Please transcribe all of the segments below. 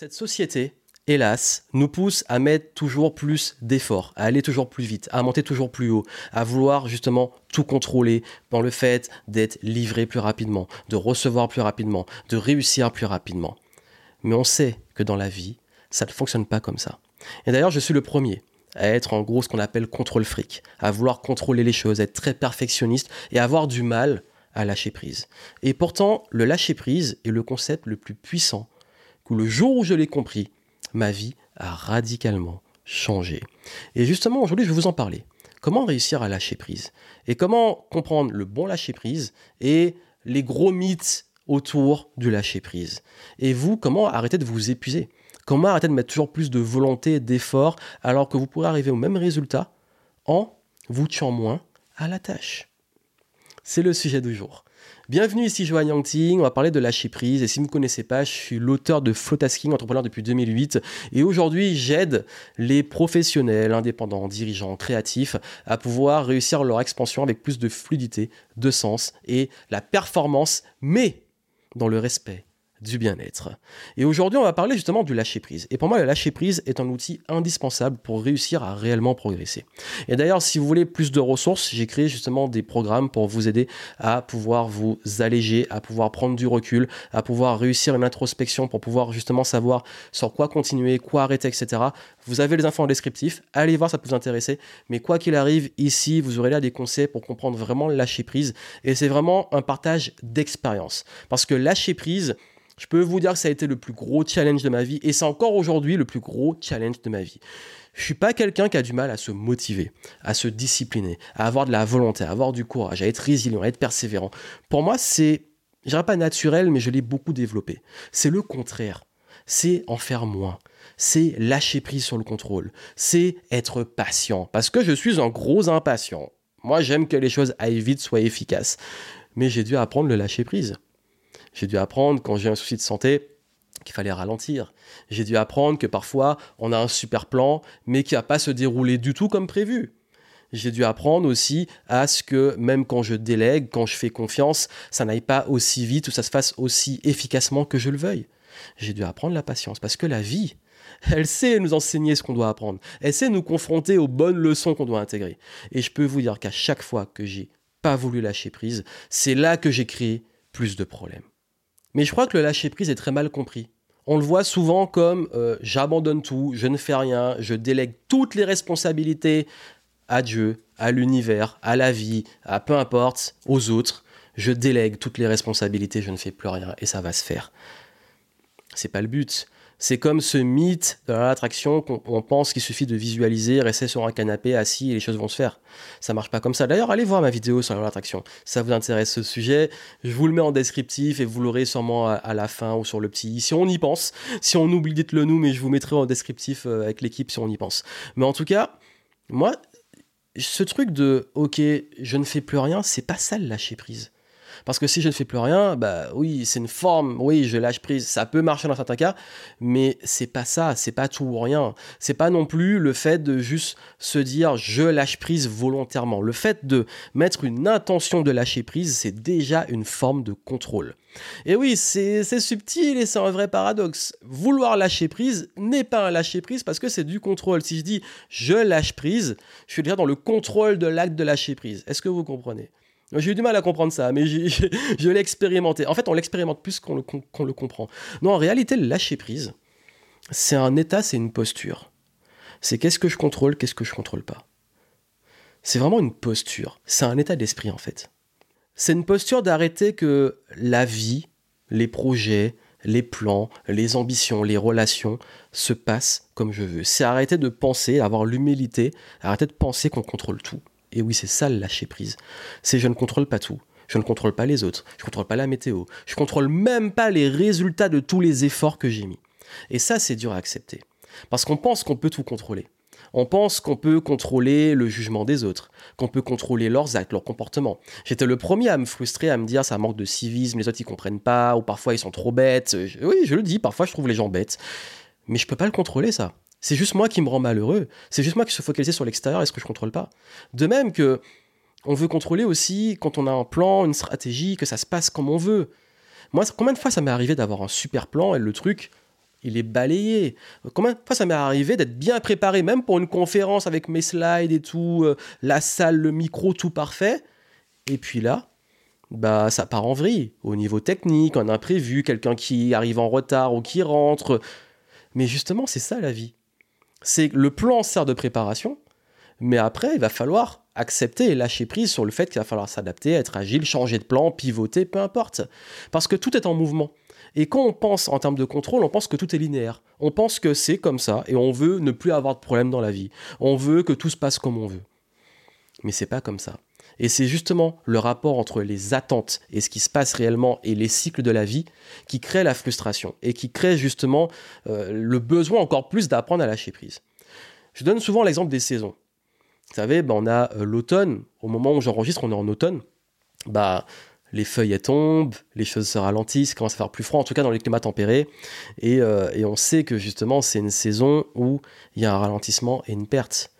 Cette société, hélas, nous pousse à mettre toujours plus d'efforts, à aller toujours plus vite, à monter toujours plus haut, à vouloir justement tout contrôler dans le fait d'être livré plus rapidement, de recevoir plus rapidement, de réussir plus rapidement. Mais on sait que dans la vie, ça ne fonctionne pas comme ça. Et d'ailleurs, je suis le premier à être en gros ce qu'on appelle contrôle fric, à vouloir contrôler les choses, être très perfectionniste et avoir du mal à lâcher prise. Et pourtant, le lâcher prise est le concept le plus puissant le jour où je l'ai compris, ma vie a radicalement changé. Et justement, aujourd'hui, je vais vous en parler. Comment réussir à lâcher prise? Et comment comprendre le bon lâcher prise et les gros mythes autour du lâcher prise? Et vous, comment arrêter de vous épuiser? Comment arrêter de mettre toujours plus de volonté, d'effort, alors que vous pourrez arriver au même résultat en vous tuant moins à la tâche? C'est le sujet du jour. Bienvenue ici Joanne Yangting, on va parler de lâcher prise. Et si vous ne connaissez pas, je suis l'auteur de Flowtasking, entrepreneur depuis 2008 et aujourd'hui j'aide les professionnels, indépendants, dirigeants, créatifs à pouvoir réussir leur expansion avec plus de fluidité, de sens et la performance mais dans le respect du bien-être. Et aujourd'hui, on va parler justement du lâcher-prise. Et pour moi, le lâcher-prise est un outil indispensable pour réussir à réellement progresser. Et d'ailleurs, si vous voulez plus de ressources, j'ai créé justement des programmes pour vous aider à pouvoir vous alléger, à pouvoir prendre du recul, à pouvoir réussir une introspection pour pouvoir justement savoir sur quoi continuer, quoi arrêter, etc. Vous avez les infos en descriptif, allez voir, ça peut vous intéresser. Mais quoi qu'il arrive, ici, vous aurez là des conseils pour comprendre vraiment le lâcher-prise. Et c'est vraiment un partage d'expérience. Parce que lâcher-prise, je peux vous dire que ça a été le plus gros challenge de ma vie et c'est encore aujourd'hui le plus gros challenge de ma vie. Je suis pas quelqu'un qui a du mal à se motiver, à se discipliner, à avoir de la volonté, à avoir du courage, à être résilient, à être persévérant. Pour moi, c'est, je dirais pas naturel, mais je l'ai beaucoup développé. C'est le contraire. C'est en faire moins. C'est lâcher prise sur le contrôle. C'est être patient. Parce que je suis un gros impatient. Moi, j'aime que les choses aillent vite, soient efficaces. Mais j'ai dû apprendre le lâcher prise. J'ai dû apprendre quand j'ai un souci de santé qu'il fallait ralentir. J'ai dû apprendre que parfois on a un super plan mais qui va pas se dérouler du tout comme prévu. J'ai dû apprendre aussi à ce que même quand je délègue, quand je fais confiance, ça n'aille pas aussi vite ou ça se fasse aussi efficacement que je le veuille. J'ai dû apprendre la patience parce que la vie, elle sait nous enseigner ce qu'on doit apprendre. Elle sait nous confronter aux bonnes leçons qu'on doit intégrer. Et je peux vous dire qu'à chaque fois que j'ai pas voulu lâcher prise, c'est là que j'ai créé plus de problèmes. Mais je crois que le lâcher-prise est très mal compris. On le voit souvent comme euh, j'abandonne tout, je ne fais rien, je délègue toutes les responsabilités à Dieu, à l'univers, à la vie, à peu importe, aux autres. Je délègue toutes les responsabilités, je ne fais plus rien et ça va se faire. C'est pas le but. C'est comme ce mythe de l'attraction qu'on pense qu'il suffit de visualiser, rester sur un canapé assis et les choses vont se faire. Ça marche pas comme ça. D'ailleurs, allez voir ma vidéo sur l'attraction. Si ça vous intéresse ce sujet, je vous le mets en descriptif et vous l'aurez sûrement à, la fin ou sur le petit. Si on y pense, si on oublie, dites-le nous, mais je vous mettrai en descriptif euh, avec l'équipe si on y pense. Mais en tout cas, moi, ce truc de OK, je ne fais plus rien, c'est pas ça le lâcher prise. Parce que si je ne fais plus rien, bah oui, c'est une forme, oui, je lâche prise, ça peut marcher dans certains cas, mais c'est pas ça, c'est pas tout ou rien. C'est pas non plus le fait de juste se dire je lâche prise volontairement. Le fait de mettre une intention de lâcher prise, c'est déjà une forme de contrôle. Et oui, c'est subtil et c'est un vrai paradoxe. Vouloir lâcher prise n'est pas un lâcher prise parce que c'est du contrôle. Si je dis je lâche prise, je suis déjà dans le contrôle de l'acte de lâcher prise. Est-ce que vous comprenez? J'ai eu du mal à comprendre ça, mais je l'ai expérimenté. En fait, on l'expérimente plus qu'on le, le, comprend. Non, en réalité, le lâcher prise, c'est un état, c'est une posture. C'est qu'est-ce que je contrôle, qu'est-ce que je contrôle pas. C'est vraiment une posture. C'est un état d'esprit, en fait. C'est une posture d'arrêter que la vie, les projets, les plans, les ambitions, les relations se passent comme je veux. C'est arrêter de penser, avoir l'humilité, arrêter de penser qu'on contrôle tout. Et oui, c'est ça le lâcher prise. C'est je ne contrôle pas tout. Je ne contrôle pas les autres. Je ne contrôle pas la météo. Je ne contrôle même pas les résultats de tous les efforts que j'ai mis. Et ça, c'est dur à accepter. Parce qu'on pense qu'on peut tout contrôler. On pense qu'on peut contrôler le jugement des autres, qu'on peut contrôler leurs actes, leurs comportements. J'étais le premier à me frustrer, à me dire ça manque de civisme, les autres ils comprennent pas, ou parfois ils sont trop bêtes. Oui, je le dis, parfois je trouve les gens bêtes. Mais je peux pas le contrôler ça. C'est juste moi qui me rend malheureux. C'est juste moi qui se focaliser sur l'extérieur et ce que je contrôle pas. De même que on veut contrôler aussi quand on a un plan, une stratégie, que ça se passe comme on veut. Moi, combien de fois ça m'est arrivé d'avoir un super plan et le truc il est balayé? Combien de fois ça m'est arrivé d'être bien préparé, même pour une conférence avec mes slides et tout, euh, la salle, le micro, tout parfait? Et puis là, bah ça part en vrille. Au niveau technique, un imprévu, quelqu'un qui arrive en retard ou qui rentre. Mais justement, c'est ça la vie. C'est le plan sert de préparation, mais après, il va falloir accepter et lâcher prise sur le fait qu'il va falloir s'adapter, être agile, changer de plan, pivoter, peu importe. Parce que tout est en mouvement. Et quand on pense en termes de contrôle, on pense que tout est linéaire. On pense que c'est comme ça et on veut ne plus avoir de problème dans la vie. On veut que tout se passe comme on veut. Mais c'est pas comme ça. Et c'est justement le rapport entre les attentes et ce qui se passe réellement et les cycles de la vie qui crée la frustration et qui crée justement euh, le besoin encore plus d'apprendre à lâcher prise. Je donne souvent l'exemple des saisons. Vous savez, bah, on a euh, l'automne, au moment où j'enregistre, on est en automne. Bah, les feuilles tombent, les choses se ralentissent, commence à faire plus froid, en tout cas dans les climats tempérés. Euh, et, on sait que justement, c'est une saison où il y a un ralentissement et une perte.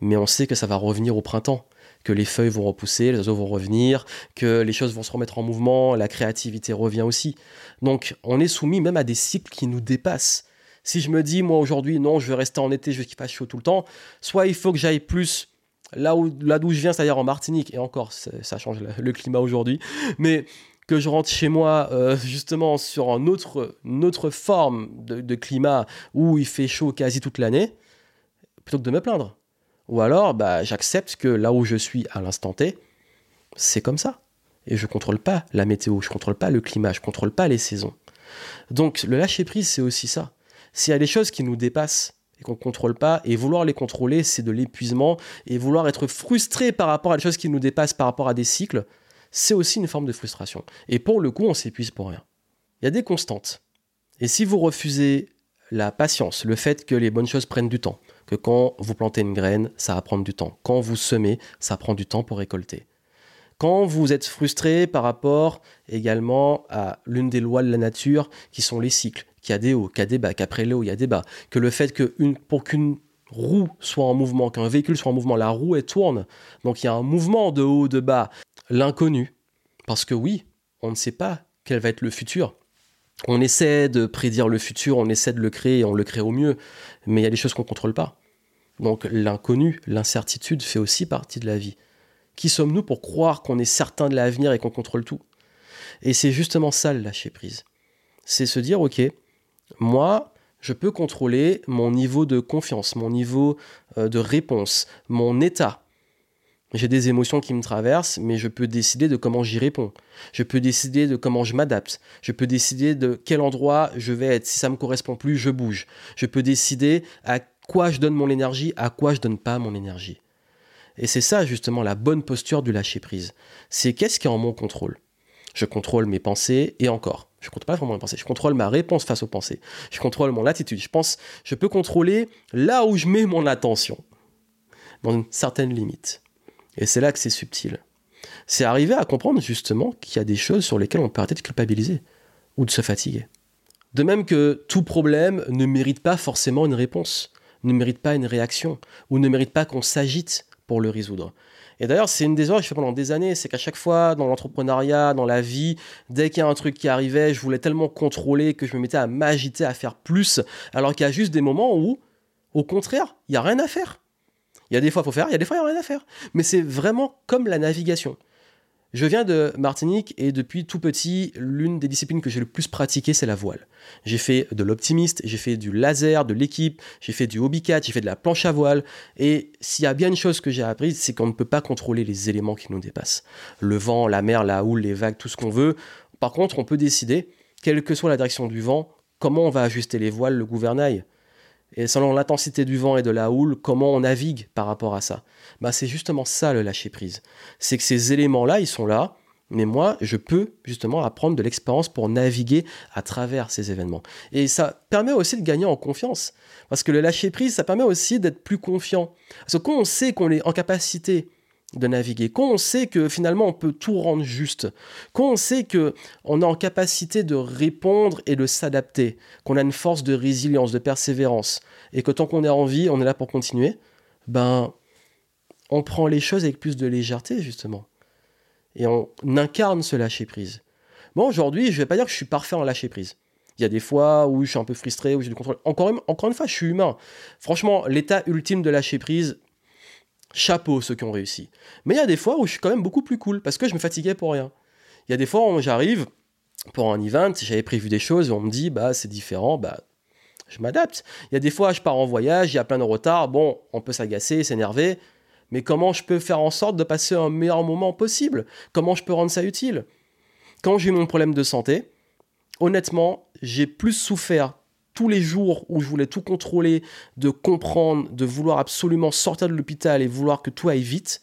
Mais on sait que ça va revenir au printemps, que les feuilles vont repousser, les oiseaux vont revenir, que les choses vont se remettre en mouvement, la créativité revient aussi. Donc on est soumis même à des cycles qui nous dépassent. Si je me dis, moi aujourd'hui, non, je veux rester en été, je veux qu'il fasse chaud tout le temps, soit il faut que j'aille plus là où là d'où je viens, c'est-à-dire en Martinique, et encore, ça change le, climat aujourd'hui, mais que je rentre chez moi euh, justement sur une autre, autre forme de, climat où il fait chaud quasi toute l'année, plutôt que de me plaindre. Ou alors, bah, j'accepte que là où je suis à l'instant T, c'est comme ça. Et je ne contrôle pas la météo, je ne contrôle pas le climat, je ne contrôle pas les saisons. Donc le lâcher prise, c'est aussi ça. S'il y a des choses qui nous dépassent, et qu'on ne contrôle pas. Et vouloir les contrôler, c'est de l'épuisement. Et vouloir être frustré par rapport à des choses qui nous dépassent, par rapport à des cycles, c'est aussi une forme de frustration. Et pour le coup, on s'épuise pour rien. Il y a des constantes. Et si vous refusez la patience, le fait que les bonnes choses prennent du temps, que quand vous plantez une graine, ça va prendre du temps. Quand vous semez, ça prend du temps pour récolter. Quand vous êtes frustré par rapport également à l'une des lois de la nature qui sont les cycles, qu'il y a des hauts, qu'il y a des bas, qu'après les hauts, il y a des bas, que le fait que pour qu'une roue soit en mouvement, qu'un véhicule soit en mouvement, la roue elle tourne, donc il y a un mouvement de haut, de bas, l'inconnu. Parce que oui, on ne sait pas quel va être le futur. On essaie de prédire le futur, on essaie de le créer, on le crée au mieux, mais il y a des choses qu'on ne contrôle pas. Donc l'inconnu, l'incertitude fait aussi partie de la vie. Qui sommes-nous pour croire qu'on est certain de l'avenir et qu'on contrôle tout? Et c'est justement ça le lâcher prise. C'est se dire, ok, moi, je peux contrôler mon niveau de confiance, mon niveau euh, de réponse, mon état. J'ai des émotions qui me traversent, mais je peux décider de comment j'y réponds. Je peux décider de comment je m'adapte. Je peux décider de quel endroit je vais être. Si ça me correspond plus, je bouge. Je peux décider à quoi je donne mon énergie, à quoi je donne pas mon énergie. Et c'est ça justement la bonne posture du lâcher prise. C'est qu'est-ce qui est en mon contrôle? Je contrôle mes pensées et encore. Je contrôle pas vraiment mes pensées. Je contrôle ma réponse face aux pensées. Je contrôle mon attitude. Je pense, je peux contrôler là où je mets mon attention, dans une certaine limite. Et c'est là que c'est subtil. C'est arriver à comprendre justement qu'il y a des choses sur lesquelles on peut arrêter de culpabiliser ou de se fatiguer. De même que tout problème ne mérite pas forcément une réponse, ne mérite pas une réaction, ou ne mérite pas qu'on s'agite pour le résoudre. Et d'ailleurs, c'est une des erreurs que je fais pendant des années, c'est qu'à chaque fois, dans l'entrepreneuriat, dans la vie, dès qu'il y a un truc qui arrivait, je voulais tellement contrôler que je me mettais à m'agiter, à faire plus, alors qu'il y a juste des moments où, au contraire, il n'y a rien à faire. Il y a des fois, il faut faire, il y a des fois, il n'y a rien à faire. Mais c'est vraiment comme la navigation. Je viens de Martinique et depuis tout petit, l'une des disciplines que j'ai le plus pratiquées, c'est la voile. J'ai fait de l'optimiste, j'ai fait du laser, de l'équipe, j'ai fait du hobbycat, j'ai fait de la planche à voile. Et s'il y a bien une chose que j'ai apprise, c'est qu'on ne peut pas contrôler les éléments qui nous dépassent. Le vent, la mer, la houle, les vagues, tout ce qu'on veut. Par contre, on peut décider, quelle que soit la direction du vent, comment on va ajuster les voiles, le gouvernail. Et selon l'intensité du vent et de la houle, comment on navigue par rapport à ça? Bah, C'est justement ça le lâcher prise. C'est que ces éléments-là, ils sont là, mais moi, je peux justement apprendre de l'expérience pour naviguer à travers ces événements. Et ça permet aussi de gagner en confiance. Parce que le lâcher prise, ça permet aussi d'être plus confiant. Parce que quand on sait qu'on est en capacité de naviguer, quand on sait que finalement on peut tout rendre juste, quand on sait que on est en capacité de répondre et de s'adapter, qu'on a une force de résilience, de persévérance, et que tant qu'on est en vie, on est là pour continuer, ben on prend les choses avec plus de légèreté justement, et on incarne ce lâcher prise. Bon, aujourd'hui, je vais pas dire que je suis parfait en lâcher prise. Il y a des fois où je suis un peu frustré, où j'ai du contrôle. Encore une, encore une fois, je suis humain. Franchement, l'état ultime de lâcher prise, chapeau ceux qui ont réussi. Mais il y a des fois où je suis quand même beaucoup plus cool parce que je me fatiguais pour rien. Il y a des fois où j'arrive pour un event, j'avais prévu des choses et on me dit bah c'est différent, bah je m'adapte. Il y a des fois je pars en voyage, il y a plein de retard, bon, on peut s'agacer, s'énerver, mais comment je peux faire en sorte de passer un meilleur moment possible? Comment je peux rendre ça utile? Quand j'ai eu mon problème de santé, honnêtement, j'ai plus souffert tous les jours où je voulais tout contrôler, de comprendre, de vouloir absolument sortir de l'hôpital et vouloir que tout aille vite,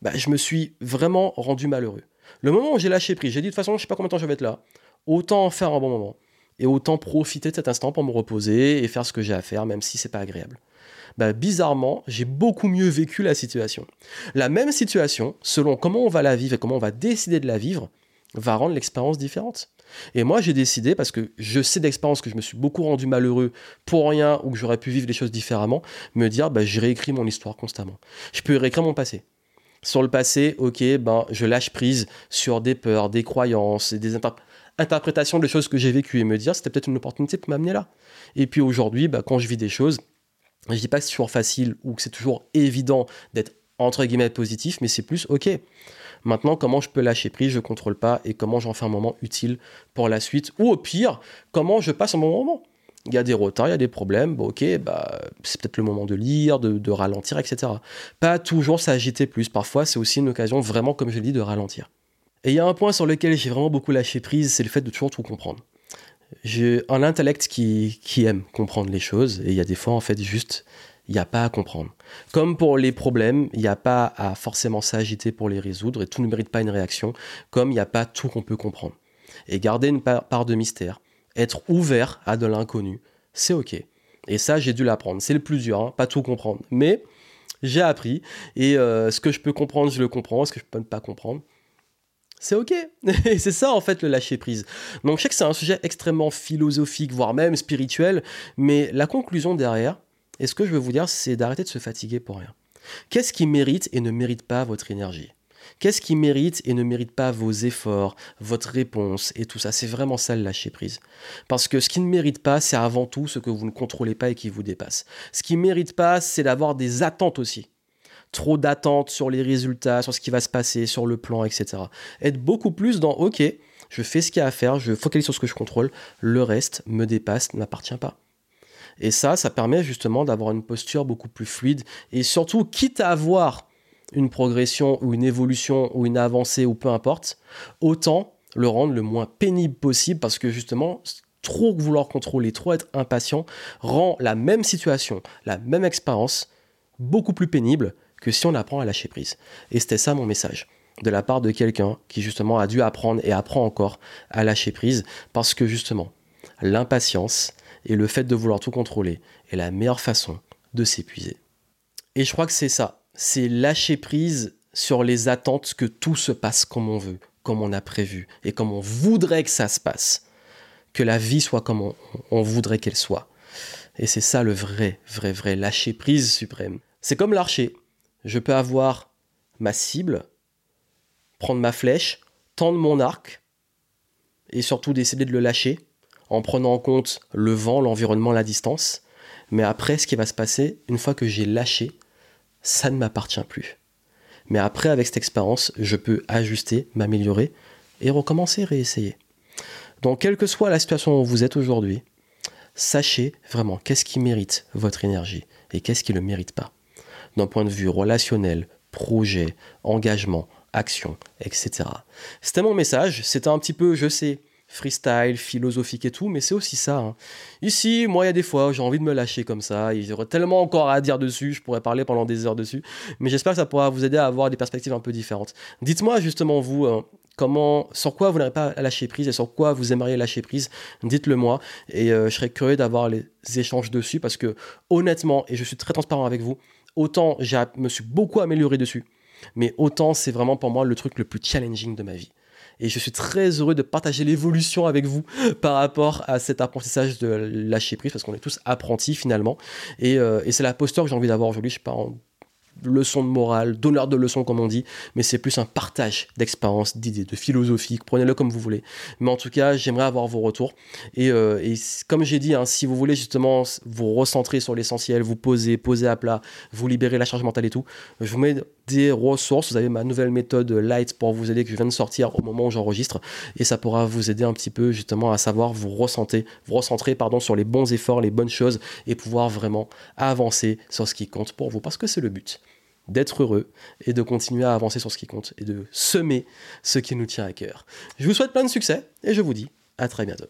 bah, je me suis vraiment rendu malheureux. Le moment où j'ai lâché prise, j'ai dit de toute façon, je sais pas combien de temps je vais être là, autant en faire un bon moment et autant profiter de cet instant pour me reposer et faire ce que j'ai à faire, même si c'est pas agréable. Bah, bizarrement, j'ai beaucoup mieux vécu la situation. La même situation, selon comment on va la vivre et comment on va décider de la vivre, va rendre l'expérience différente. Et moi, j'ai décidé, parce que je sais d'expérience que je me suis beaucoup rendu malheureux pour rien ou que j'aurais pu vivre les choses différemment, me dire, bah, je réécris mon histoire constamment. Je peux réécrire mon passé. Sur le passé, ok, ben, je lâche prise sur des peurs, des croyances, des interprétations de choses que j'ai vécues et me dire, c'était peut-être une opportunité pour m'amener là. Et puis aujourd'hui, ben, quand je vis des choses, je dis pas que c'est toujours facile ou que c'est toujours évident d'être entre guillemets positif, mais c'est plus ok. Maintenant, comment je peux lâcher prise, je contrôle pas, et comment j'en fais un moment utile pour la suite, ou au pire, comment je passe un bon moment? Il y a des retards, il y a des problèmes, bon, ok, bah, c'est peut-être le moment de lire, de, ralentir, etc. Pas toujours s'agiter plus, parfois c'est aussi une occasion vraiment, comme je l'ai dit, de ralentir. Et il y a un point sur lequel j'ai vraiment beaucoup lâché prise, c'est le fait de toujours tout comprendre. J'ai un intellect qui, qui aime comprendre les choses, et il y a des fois, en fait, juste, il n'y a pas à comprendre. Comme pour les problèmes, il n'y a pas à forcément s'agiter pour les résoudre et tout ne mérite pas une réaction, comme il n'y a pas tout qu'on peut comprendre. Et garder une part de mystère, être ouvert à de l'inconnu, c'est ok. Et ça, j'ai dû l'apprendre. C'est le plus dur, hein, pas tout comprendre. Mais j'ai appris. Et euh, ce que je peux comprendre, je le comprends. Ce que je peux pas comprendre, c'est ok. Et c'est ça en fait le lâcher prise. Donc je sais que c'est un sujet extrêmement philosophique, voire même spirituel, mais la conclusion derrière, et ce que je veux vous dire, c'est d'arrêter de se fatiguer pour rien. Qu'est-ce qui mérite et ne mérite pas votre énergie? Qu'est-ce qui mérite et ne mérite pas vos efforts, votre réponse et tout ça? C'est vraiment ça le lâcher prise. Parce que ce qui ne mérite pas, c'est avant tout ce que vous ne contrôlez pas et qui vous dépasse. Ce qui ne mérite pas, c'est d'avoir des attentes aussi. Trop d'attentes sur les résultats, sur ce qui va se passer, sur le plan, etc. Être beaucoup plus dans OK, je fais ce qu'il y a à faire, je focalise sur ce que je contrôle, le reste me dépasse, ne m'appartient pas. Et ça, ça permet justement d'avoir une posture beaucoup plus fluide et surtout, quitte à avoir une progression ou une évolution ou une avancée ou peu importe, autant le rendre le moins pénible possible parce que justement, trop vouloir contrôler, trop être impatient rend la même situation, la même expérience beaucoup plus pénible que si on apprend à lâcher prise. Et c'était ça mon message de la part de quelqu'un qui justement a dû apprendre et apprend encore à lâcher prise parce que justement l'impatience et le fait de vouloir tout contrôler est la meilleure façon de s'épuiser. Et je crois que c'est ça, c'est lâcher prise sur les attentes que tout se passe comme on veut, comme on a prévu et comme on voudrait que ça se passe. Que la vie soit comme on, voudrait qu'elle soit. Et c'est ça le vrai, vrai, vrai lâcher prise suprême. C'est comme l'archer. Je peux avoir ma cible, prendre ma flèche, tendre mon arc, et surtout décider de le lâcher, en prenant en compte le vent, l'environnement, la distance. Mais après, ce qui va se passer, une fois que j'ai lâché, ça ne m'appartient plus. Mais après, avec cette expérience, je peux ajuster, m'améliorer et recommencer, réessayer. Donc, quelle que soit la situation où vous êtes aujourd'hui, sachez vraiment qu'est-ce qui mérite votre énergie et qu'est-ce qui ne le mérite pas. D'un point de vue relationnel, projet, engagement, action, etc. C'était mon message. C'était un petit peu, je sais, freestyle, philosophique et tout, mais c'est aussi ça. Hein. Ici, moi, il y a des fois, j'ai envie de me lâcher comme ça. Il y aurait tellement encore à dire dessus, je pourrais parler pendant des heures dessus, mais j'espère que ça pourra vous aider à avoir des perspectives un peu différentes. Dites-moi justement, vous, hein, comment, sur quoi vous n'arrivez pas à lâcher prise et sur quoi vous aimeriez lâcher prise, dites-le moi, et euh, je serais curieux d'avoir les échanges dessus, parce que honnêtement, et je suis très transparent avec vous, autant je me suis beaucoup amélioré dessus, mais autant c'est vraiment pour moi le truc le plus challenging de ma vie. Et je suis très heureux de partager l'évolution avec vous par rapport à cet apprentissage de lâcher prise, parce qu'on est tous apprentis finalement. Et, euh, et c'est la posture que j'ai envie d'avoir aujourd'hui. Je leçon de morale, donneur de leçons comme on dit, mais c'est plus un partage d'expériences, d'idées, de philosophie, prenez-le comme vous voulez. Mais en tout cas, j'aimerais avoir vos retours. Et, euh, comme j'ai dit, hein, si vous voulez justement vous recentrer sur l'essentiel, vous poser, poser à plat, vous libérer la charge mentale et tout, je vous mets des ressources. Vous avez ma nouvelle méthode Light pour vous aider que je viens de sortir au moment où j'enregistre et ça pourra vous aider un petit peu justement à savoir vous recentrer, vous recentrer pardon sur les bons efforts, les bonnes choses et pouvoir vraiment avancer sur ce qui compte pour vous parce que c'est le but d'être heureux et de continuer à avancer sur ce qui compte et de semer ce qui nous tient à cœur. Je vous souhaite plein de succès et je vous dis à très bientôt.